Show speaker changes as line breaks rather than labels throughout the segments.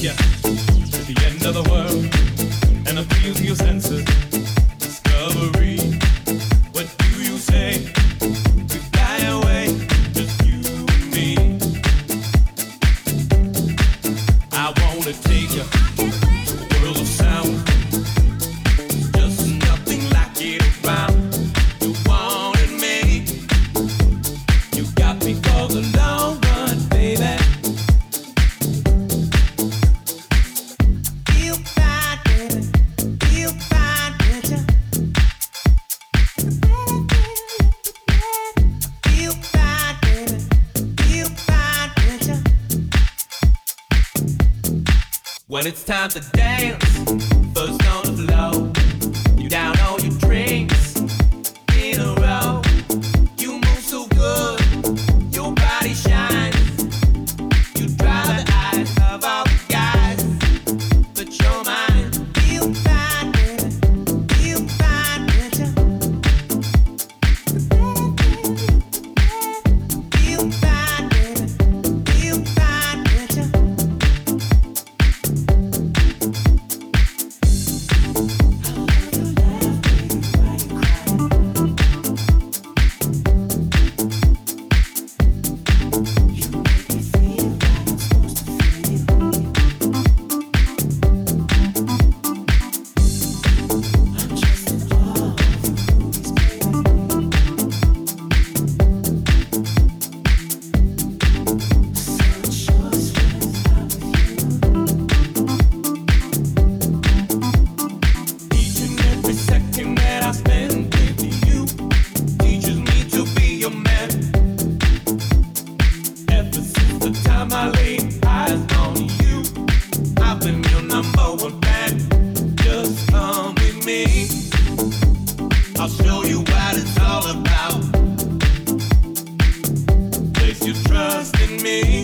take the end of the world and appeal to your senses. Discovery.
me.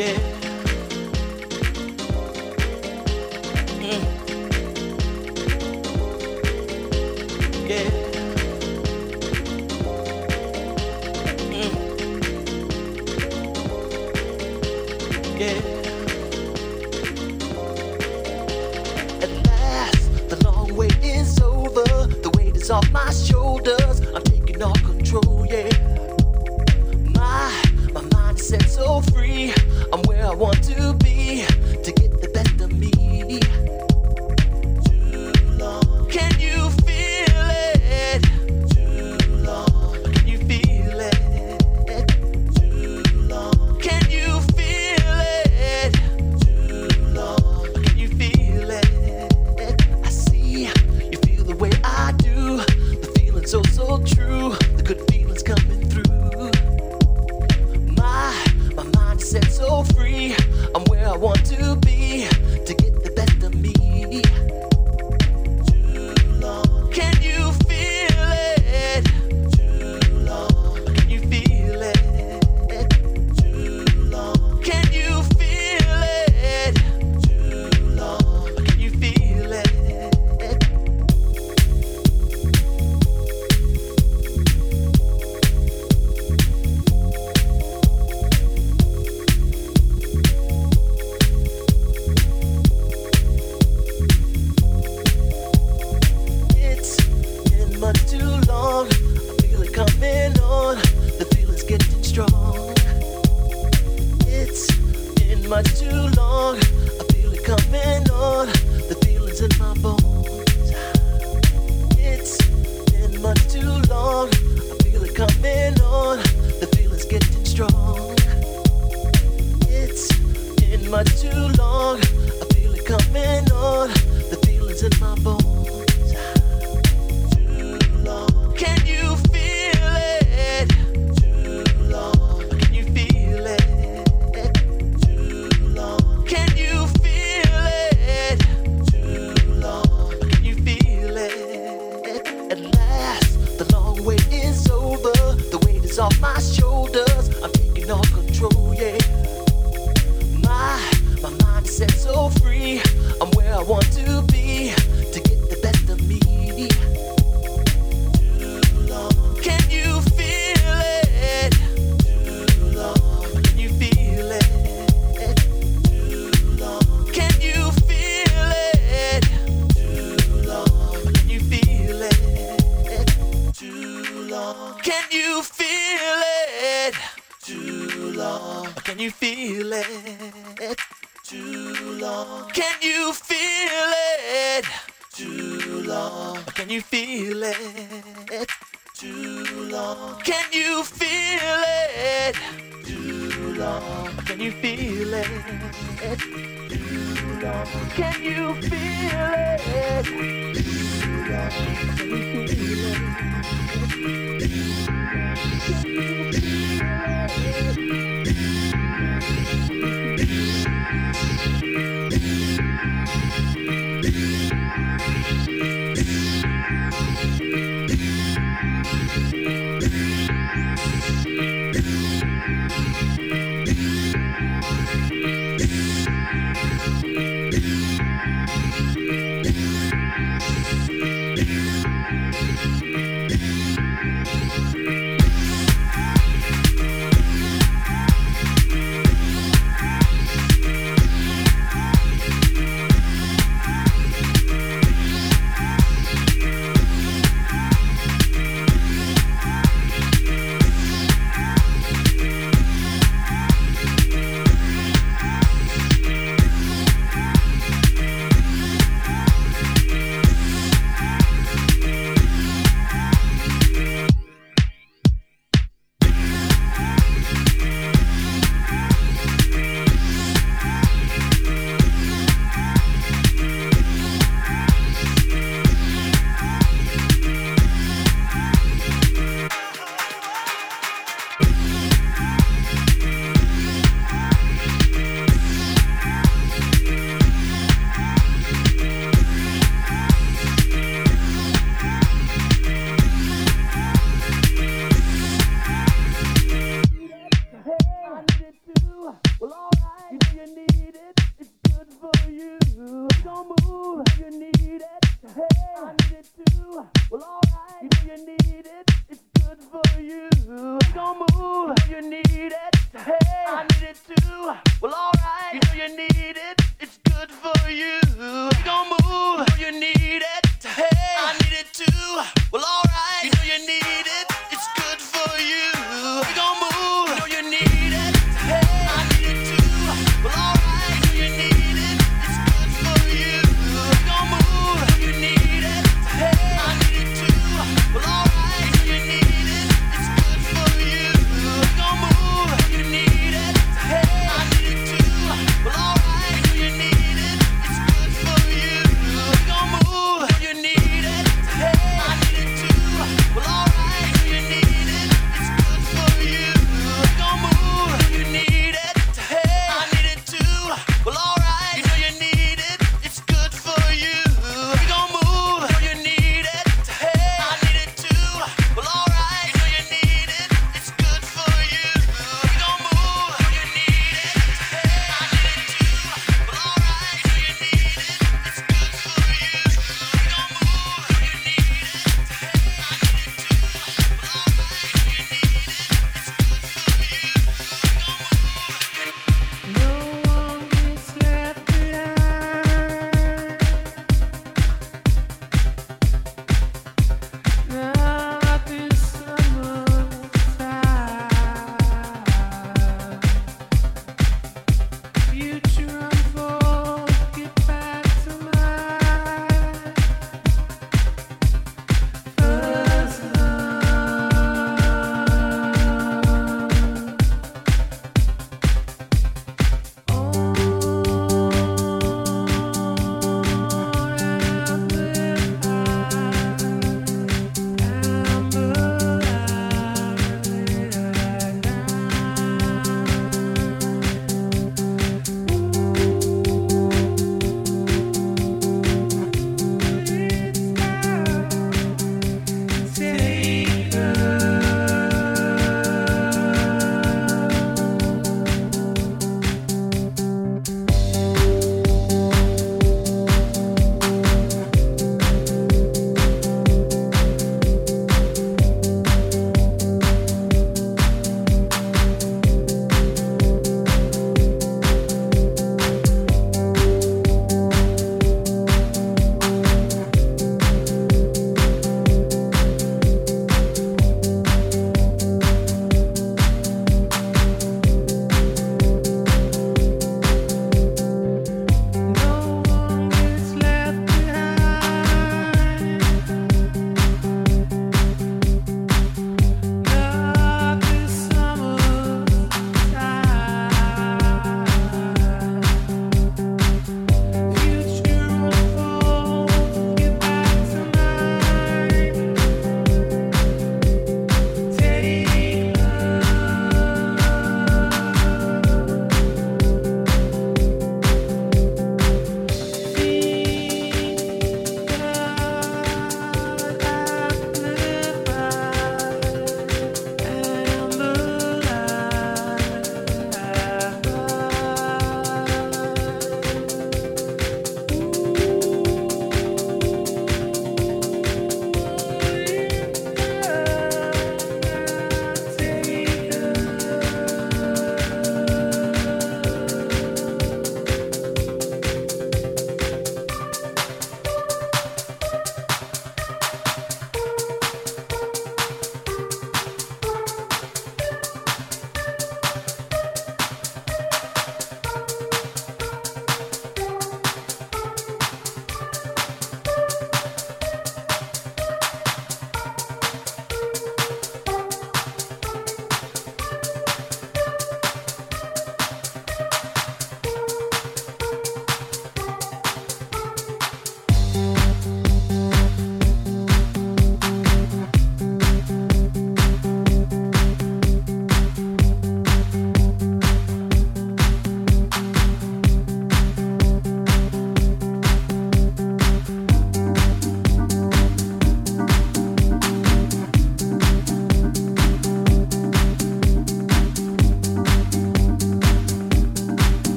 Yeah.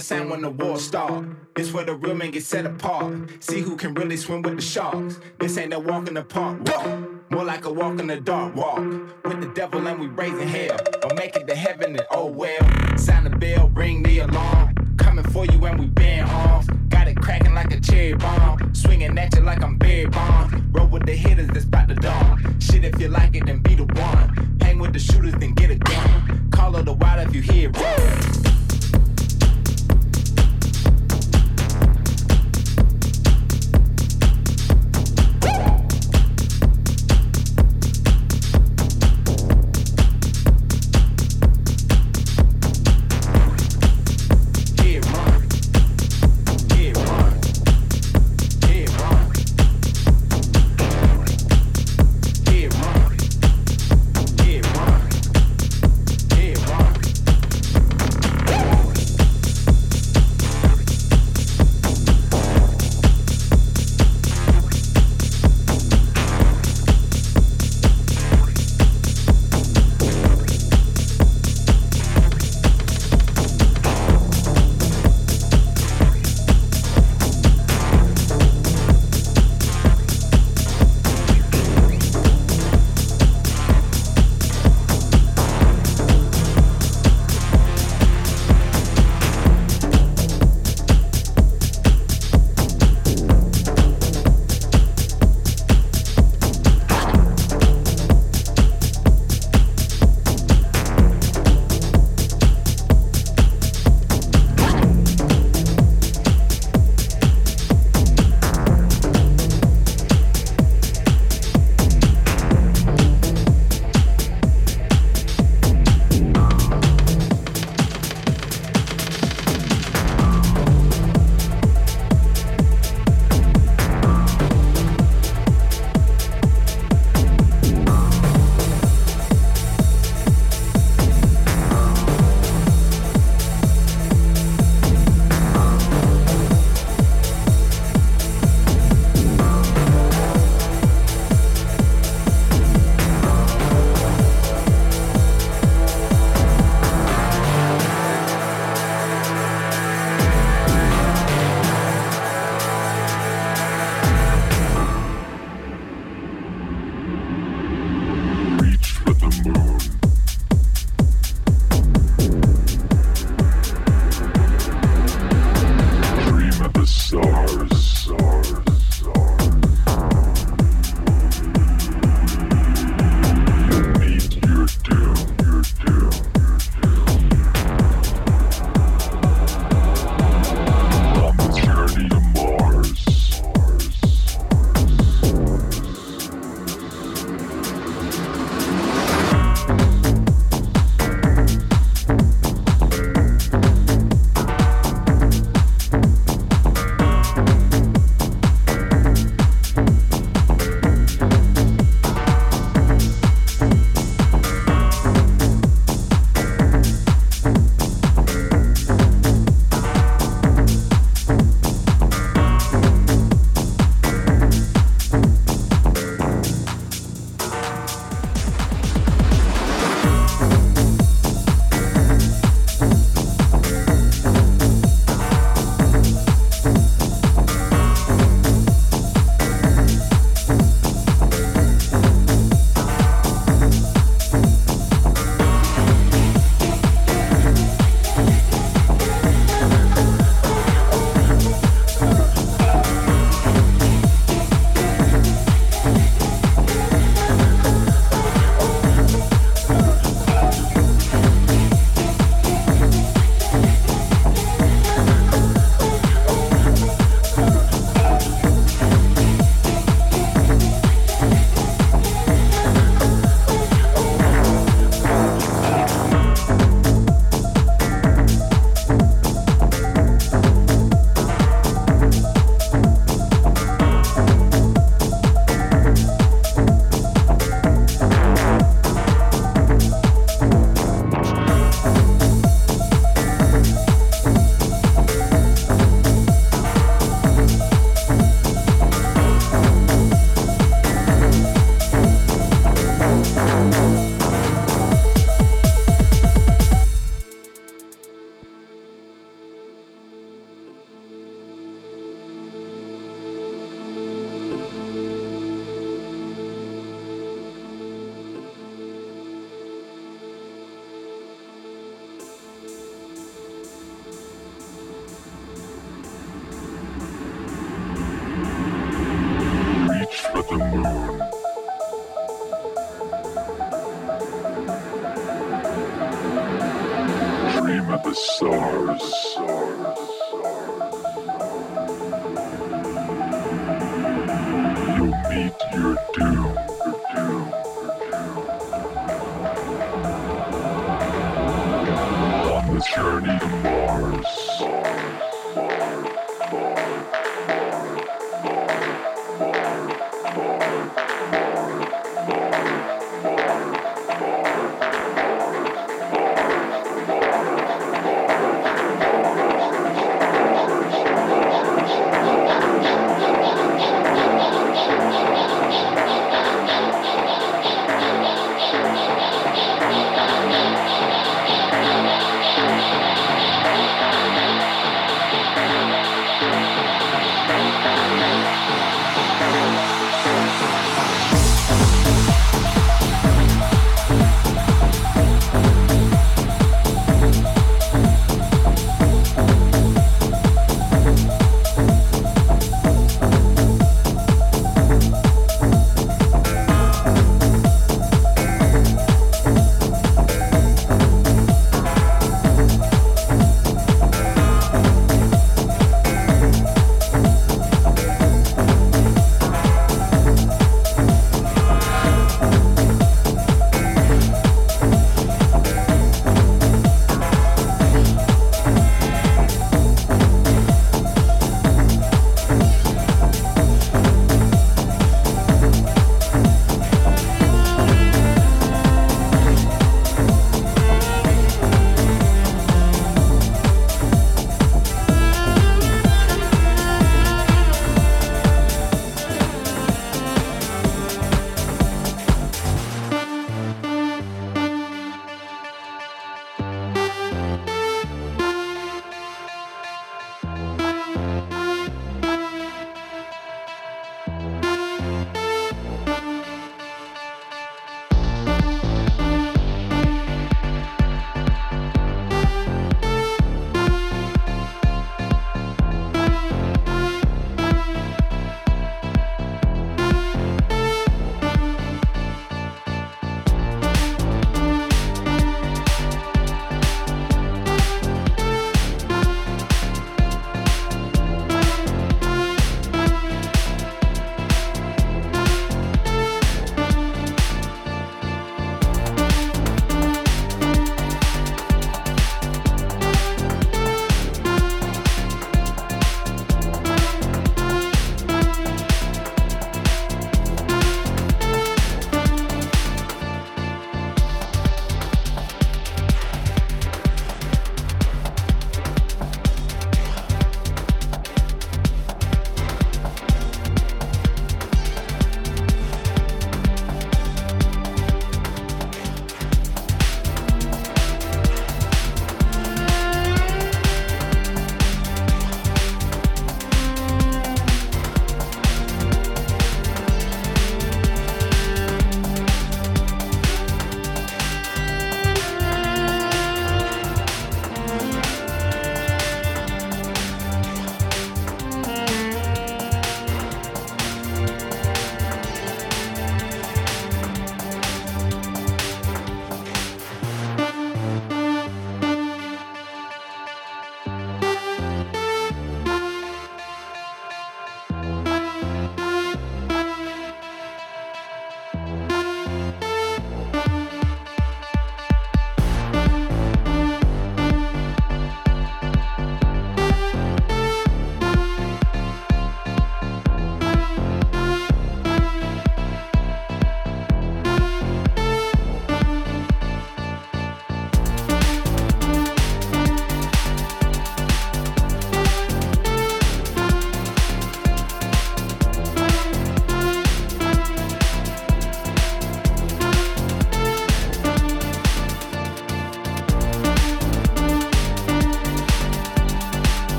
Sound when the war start. This where the real men get set apart. See who can really swim with the sharks. This ain't no walk in the park walk. More like a walk in the dark walk.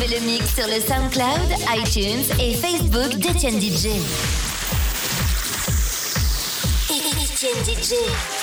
Le mix sur le SoundCloud, iTunes et Facebook d'Etienne DJ. DJ.